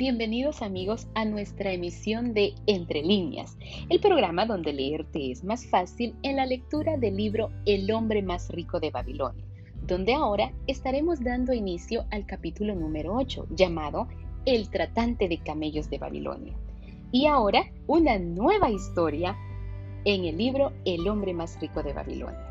Bienvenidos amigos a nuestra emisión de Entre líneas, el programa donde leerte es más fácil en la lectura del libro El hombre más rico de Babilonia, donde ahora estaremos dando inicio al capítulo número 8 llamado El tratante de camellos de Babilonia. Y ahora una nueva historia en el libro El hombre más rico de Babilonia.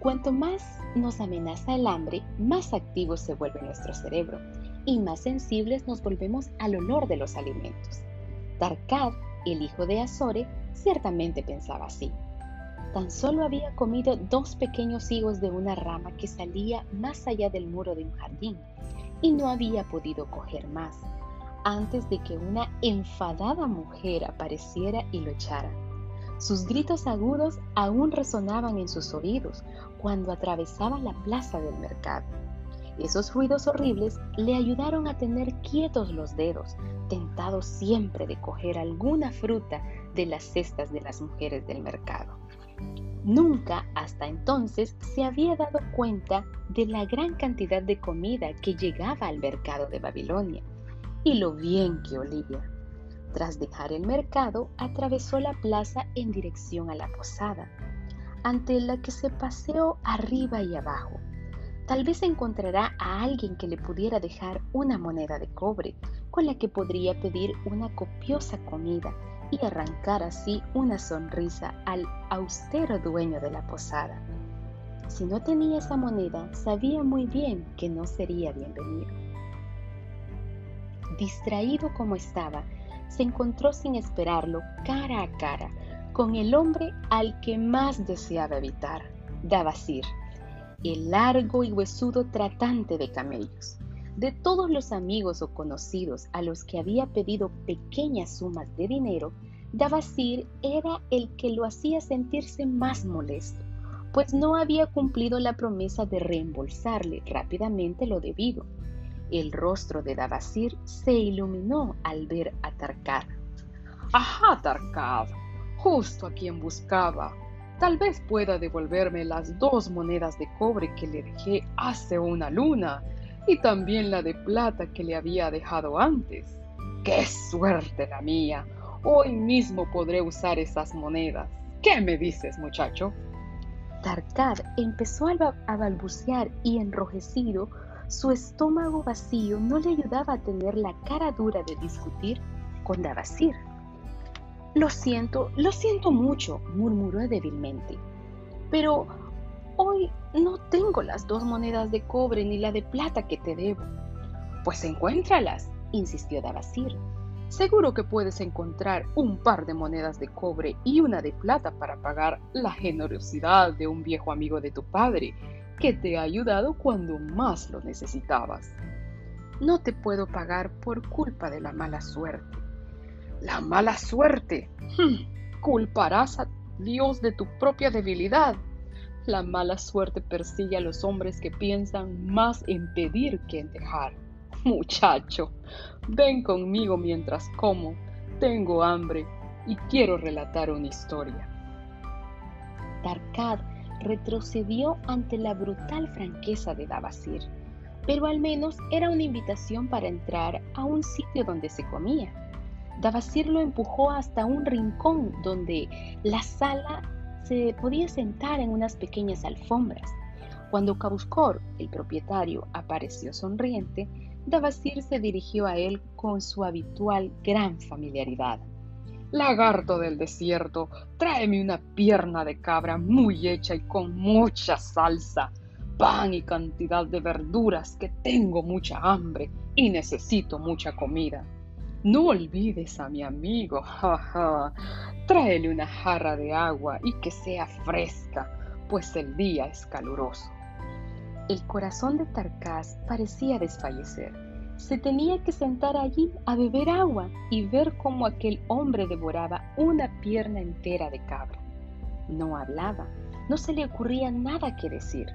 Cuanto más nos amenaza el hambre, más activo se vuelve nuestro cerebro y más sensibles nos volvemos al olor de los alimentos. Tarkad, el hijo de Azore, ciertamente pensaba así. Tan solo había comido dos pequeños higos de una rama que salía más allá del muro de un jardín y no había podido coger más antes de que una enfadada mujer apareciera y lo echara. Sus gritos agudos aún resonaban en sus oídos cuando atravesaba la plaza del mercado. Esos ruidos horribles le ayudaron a tener quietos los dedos, tentados siempre de coger alguna fruta de las cestas de las mujeres del mercado. Nunca hasta entonces se había dado cuenta de la gran cantidad de comida que llegaba al mercado de Babilonia y lo bien que olía. Tras dejar el mercado, atravesó la plaza en dirección a la posada, ante la que se paseó arriba y abajo Tal vez encontrará a alguien que le pudiera dejar una moneda de cobre con la que podría pedir una copiosa comida y arrancar así una sonrisa al austero dueño de la posada. Si no tenía esa moneda, sabía muy bien que no sería bienvenido. Distraído como estaba, se encontró sin esperarlo cara a cara con el hombre al que más deseaba evitar, Davasir el largo y huesudo tratante de camellos. De todos los amigos o conocidos a los que había pedido pequeñas sumas de dinero, Davasir era el que lo hacía sentirse más molesto, pues no había cumplido la promesa de reembolsarle rápidamente lo debido. El rostro de Davasir se iluminó al ver a Tarkad. ¡Ajá, Tarkad! Justo a quien buscaba. Tal vez pueda devolverme las dos monedas de cobre que le dejé hace una luna y también la de plata que le había dejado antes. ¡Qué suerte la mía! Hoy mismo podré usar esas monedas. ¿Qué me dices, muchacho? Tarkad empezó a balbucear y enrojecido, su estómago vacío no le ayudaba a tener la cara dura de discutir con Davasir. Lo siento, lo siento mucho, murmuró débilmente. Pero hoy no tengo las dos monedas de cobre ni la de plata que te debo. Pues encuéntralas, insistió Davasir. Seguro que puedes encontrar un par de monedas de cobre y una de plata para pagar la generosidad de un viejo amigo de tu padre que te ha ayudado cuando más lo necesitabas. No te puedo pagar por culpa de la mala suerte. La mala suerte. Hmm. Culparás a Dios de tu propia debilidad. La mala suerte persigue a los hombres que piensan más en pedir que en dejar. Muchacho, ven conmigo mientras como. Tengo hambre y quiero relatar una historia. Tarkad retrocedió ante la brutal franqueza de Davasir, pero al menos era una invitación para entrar a un sitio donde se comía. Davasir lo empujó hasta un rincón donde la sala se podía sentar en unas pequeñas alfombras. Cuando Kabuskor, el propietario, apareció sonriente, Davasir se dirigió a él con su habitual gran familiaridad. Lagarto del desierto, tráeme una pierna de cabra muy hecha y con mucha salsa, pan y cantidad de verduras, que tengo mucha hambre y necesito mucha comida. No olvides a mi amigo, jaja. Tráele una jarra de agua y que sea fresca, pues el día es caluroso. El corazón de Tarcás parecía desfallecer. Se tenía que sentar allí a beber agua y ver cómo aquel hombre devoraba una pierna entera de cabra. No hablaba, no se le ocurría nada que decir.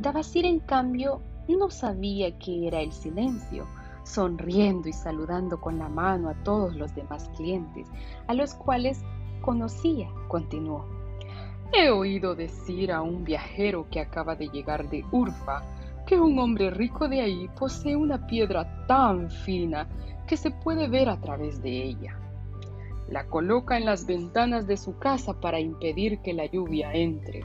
Davasir, en cambio, no sabía qué era el silencio sonriendo y saludando con la mano a todos los demás clientes, a los cuales conocía, continuó. He oído decir a un viajero que acaba de llegar de Urfa que un hombre rico de ahí posee una piedra tan fina que se puede ver a través de ella. La coloca en las ventanas de su casa para impedir que la lluvia entre.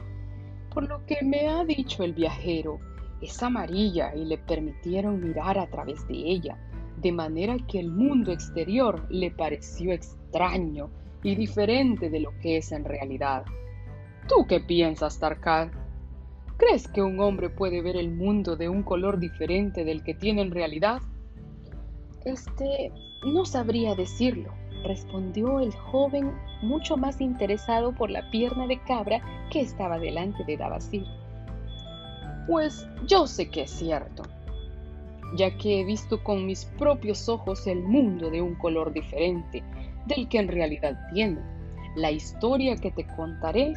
Por lo que me ha dicho el viajero, es amarilla y le permitieron mirar a través de ella, de manera que el mundo exterior le pareció extraño y diferente de lo que es en realidad. ¿Tú qué piensas, Tarkad? ¿Crees que un hombre puede ver el mundo de un color diferente del que tiene en realidad? Este, no sabría decirlo, respondió el joven mucho más interesado por la pierna de cabra que estaba delante de Davasir. Pues yo sé que es cierto, ya que he visto con mis propios ojos el mundo de un color diferente del que en realidad tiene. La historia que te contaré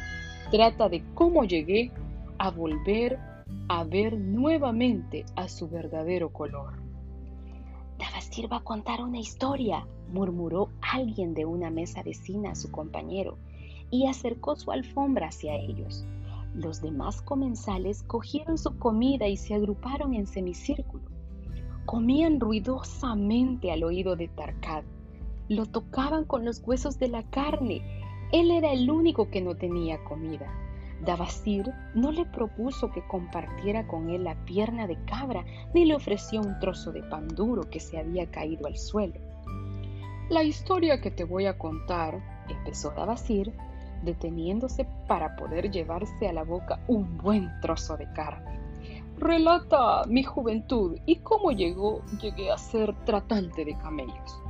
trata de cómo llegué a volver a ver nuevamente a su verdadero color. Davasir va a contar una historia, murmuró alguien de una mesa vecina a su compañero, y acercó su alfombra hacia ellos. Los demás comensales cogieron su comida y se agruparon en semicírculo. Comían ruidosamente al oído de Tarkad. Lo tocaban con los huesos de la carne. Él era el único que no tenía comida. Davasir no le propuso que compartiera con él la pierna de cabra, ni le ofreció un trozo de pan duro que se había caído al suelo. La historia que te voy a contar, empezó Davasir, deteniéndose para poder llevarse a la boca un buen trozo de carne. Relata mi juventud y cómo llegó, llegué a ser tratante de camellos.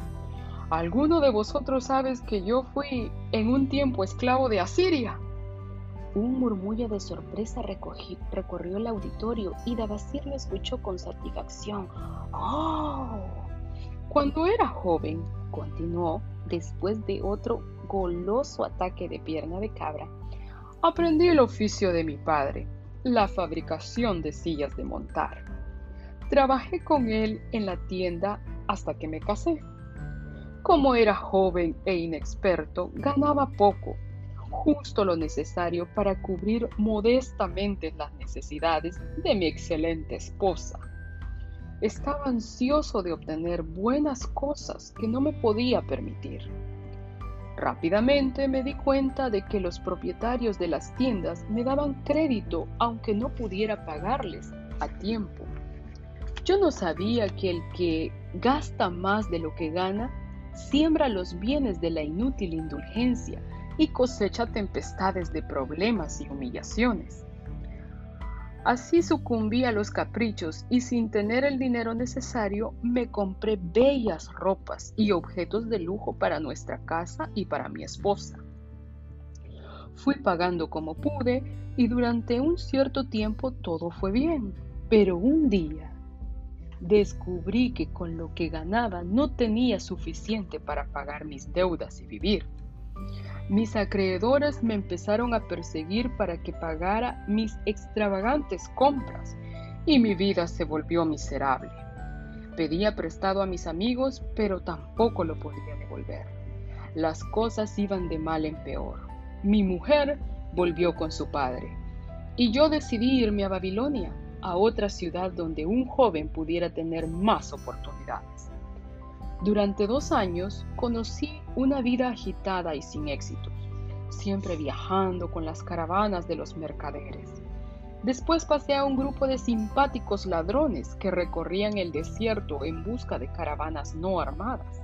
¿Alguno de vosotros sabes que yo fui en un tiempo esclavo de Asiria? Un murmullo de sorpresa recorrió el auditorio y Davasir lo escuchó con satisfacción. ¡Oh! Cuando era joven, continuó, después de otro goloso ataque de pierna de cabra, aprendí el oficio de mi padre, la fabricación de sillas de montar. Trabajé con él en la tienda hasta que me casé. Como era joven e inexperto, ganaba poco justo lo necesario para cubrir modestamente las necesidades de mi excelente esposa. Estaba ansioso de obtener buenas cosas que no me podía permitir. Rápidamente me di cuenta de que los propietarios de las tiendas me daban crédito aunque no pudiera pagarles a tiempo. Yo no sabía que el que gasta más de lo que gana siembra los bienes de la inútil indulgencia y cosecha tempestades de problemas y humillaciones. Así sucumbí a los caprichos y sin tener el dinero necesario me compré bellas ropas y objetos de lujo para nuestra casa y para mi esposa. Fui pagando como pude y durante un cierto tiempo todo fue bien, pero un día descubrí que con lo que ganaba no tenía suficiente para pagar mis deudas y vivir. Mis acreedores me empezaron a perseguir para que pagara mis extravagantes compras y mi vida se volvió miserable. Pedía prestado a mis amigos, pero tampoco lo podía devolver. Las cosas iban de mal en peor. Mi mujer volvió con su padre y yo decidí irme a Babilonia, a otra ciudad donde un joven pudiera tener más oportunidades. Durante dos años conocí una vida agitada y sin éxitos, siempre viajando con las caravanas de los mercaderes. Después pasé a un grupo de simpáticos ladrones que recorrían el desierto en busca de caravanas no armadas.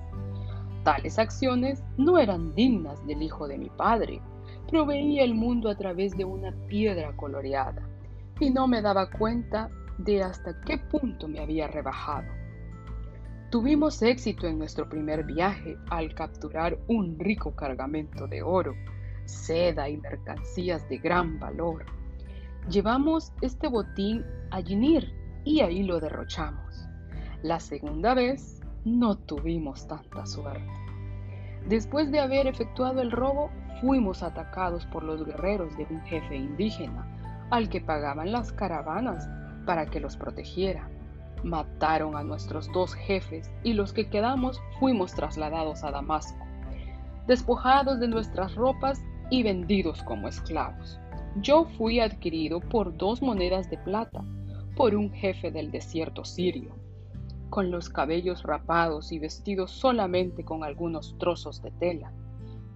Tales acciones no eran dignas del hijo de mi padre. Proveía el mundo a través de una piedra coloreada y no me daba cuenta de hasta qué punto me había rebajado. Tuvimos éxito en nuestro primer viaje al capturar un rico cargamento de oro, seda y mercancías de gran valor. Llevamos este botín a Ginir y ahí lo derrochamos. La segunda vez no tuvimos tanta suerte. Después de haber efectuado el robo, fuimos atacados por los guerreros de un jefe indígena, al que pagaban las caravanas para que los protegiera. Mataron a nuestros dos jefes y los que quedamos fuimos trasladados a Damasco, despojados de nuestras ropas y vendidos como esclavos. Yo fui adquirido por dos monedas de plata, por un jefe del desierto sirio, con los cabellos rapados y vestidos solamente con algunos trozos de tela.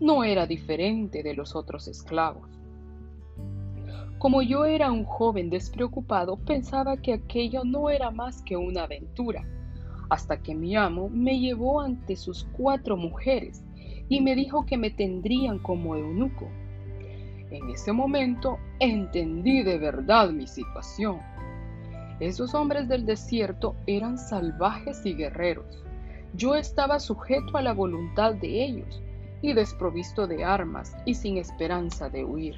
No era diferente de los otros esclavos. Como yo era un joven despreocupado, pensaba que aquello no era más que una aventura, hasta que mi amo me llevó ante sus cuatro mujeres y me dijo que me tendrían como eunuco. En ese momento entendí de verdad mi situación. Esos hombres del desierto eran salvajes y guerreros. Yo estaba sujeto a la voluntad de ellos y desprovisto de armas y sin esperanza de huir.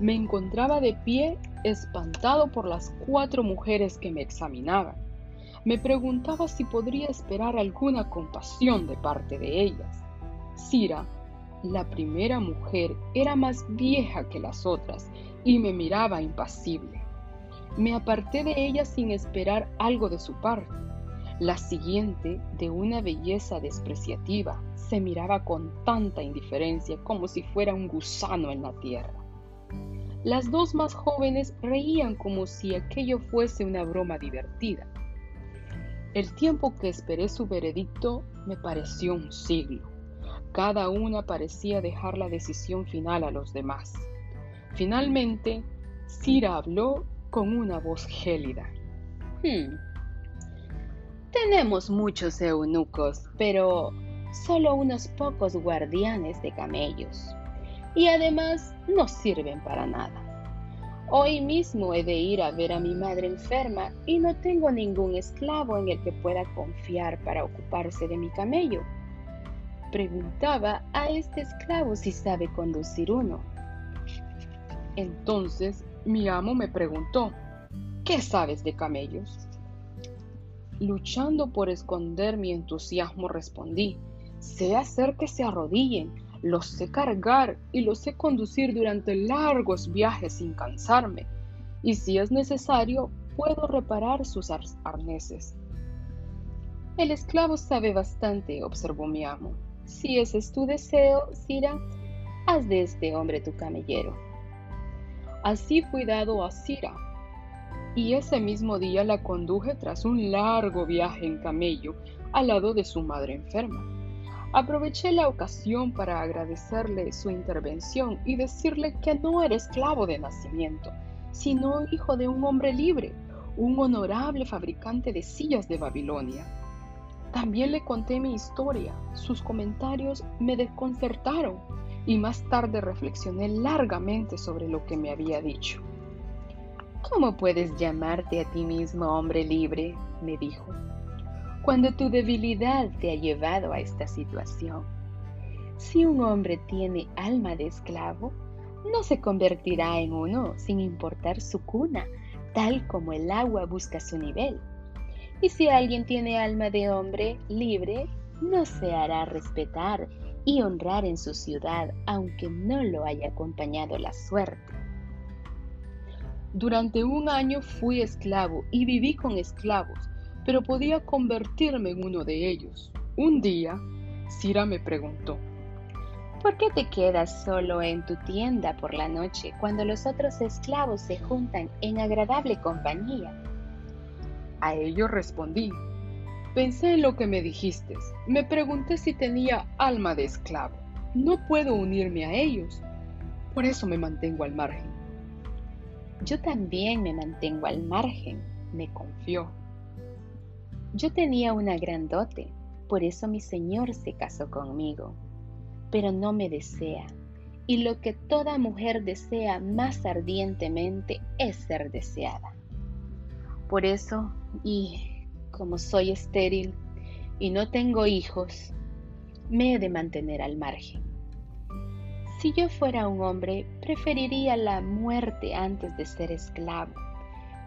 Me encontraba de pie espantado por las cuatro mujeres que me examinaban. Me preguntaba si podría esperar alguna compasión de parte de ellas. Cira la primera mujer era más vieja que las otras y me miraba impasible. Me aparté de ella sin esperar algo de su parte. La siguiente, de una belleza despreciativa, se miraba con tanta indiferencia como si fuera un gusano en la tierra. Las dos más jóvenes reían como si aquello fuese una broma divertida. El tiempo que esperé su veredicto me pareció un siglo. Cada una parecía dejar la decisión final a los demás. Finalmente, Cira habló con una voz gélida. Hmm. Tenemos muchos eunucos, pero solo unos pocos guardianes de camellos. Y además no sirven para nada. Hoy mismo he de ir a ver a mi madre enferma y no tengo ningún esclavo en el que pueda confiar para ocuparse de mi camello preguntaba a este esclavo si sabe conducir uno. Entonces mi amo me preguntó, ¿qué sabes de camellos? Luchando por esconder mi entusiasmo respondí, sé hacer que se arrodillen, los sé cargar y los sé conducir durante largos viajes sin cansarme, y si es necesario, puedo reparar sus arneses. El esclavo sabe bastante, observó mi amo. Si ese es tu deseo, Sira, haz de este hombre tu camellero. Así fui dado a Sira, y ese mismo día la conduje tras un largo viaje en camello al lado de su madre enferma. Aproveché la ocasión para agradecerle su intervención y decirle que no era esclavo de nacimiento, sino hijo de un hombre libre, un honorable fabricante de sillas de Babilonia también le conté mi historia. Sus comentarios me desconcertaron y más tarde reflexioné largamente sobre lo que me había dicho. ¿Cómo puedes llamarte a ti mismo hombre libre? me dijo, cuando tu debilidad te ha llevado a esta situación. Si un hombre tiene alma de esclavo, no se convertirá en uno sin importar su cuna, tal como el agua busca su nivel. Y si alguien tiene alma de hombre libre, no se hará respetar y honrar en su ciudad, aunque no lo haya acompañado la suerte. Durante un año fui esclavo y viví con esclavos, pero podía convertirme en uno de ellos. Un día, Cira me preguntó, ¿por qué te quedas solo en tu tienda por la noche cuando los otros esclavos se juntan en agradable compañía? A ello respondí, pensé en lo que me dijiste, me pregunté si tenía alma de esclavo. No puedo unirme a ellos, por eso me mantengo al margen. Yo también me mantengo al margen, me confió. Yo tenía una gran dote, por eso mi Señor se casó conmigo, pero no me desea, y lo que toda mujer desea más ardientemente es ser deseada. Por eso, y como soy estéril y no tengo hijos, me he de mantener al margen. Si yo fuera un hombre, preferiría la muerte antes de ser esclavo,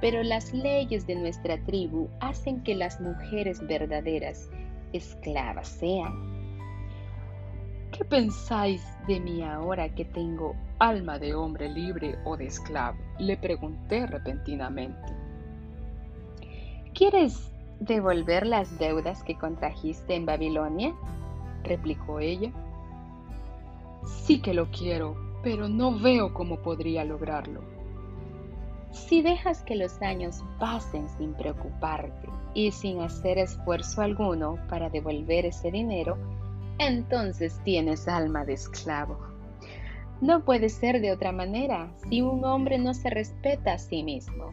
pero las leyes de nuestra tribu hacen que las mujeres verdaderas esclavas sean. ¿Qué pensáis de mí ahora que tengo alma de hombre libre o de esclavo? Le pregunté repentinamente. ¿Quieres devolver las deudas que contrajiste en Babilonia? replicó ella. Sí que lo quiero, pero no veo cómo podría lograrlo. Si dejas que los años pasen sin preocuparte y sin hacer esfuerzo alguno para devolver ese dinero, entonces tienes alma de esclavo. No puede ser de otra manera si un hombre no se respeta a sí mismo.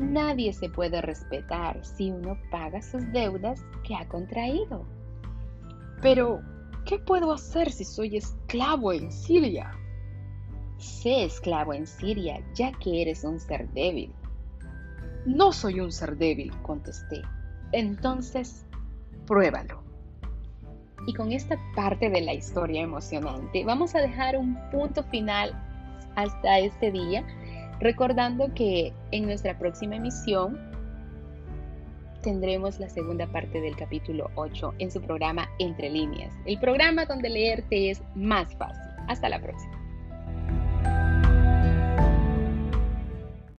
Nadie se puede respetar si uno paga sus deudas que ha contraído. Pero, ¿qué puedo hacer si soy esclavo en Siria? Sé esclavo en Siria, ya que eres un ser débil. No soy un ser débil, contesté. Entonces, pruébalo. Y con esta parte de la historia emocionante, vamos a dejar un punto final hasta este día, recordando que en nuestra próxima emisión tendremos la segunda parte del capítulo 8 en su programa Entre líneas, el programa donde leerte es más fácil. Hasta la próxima.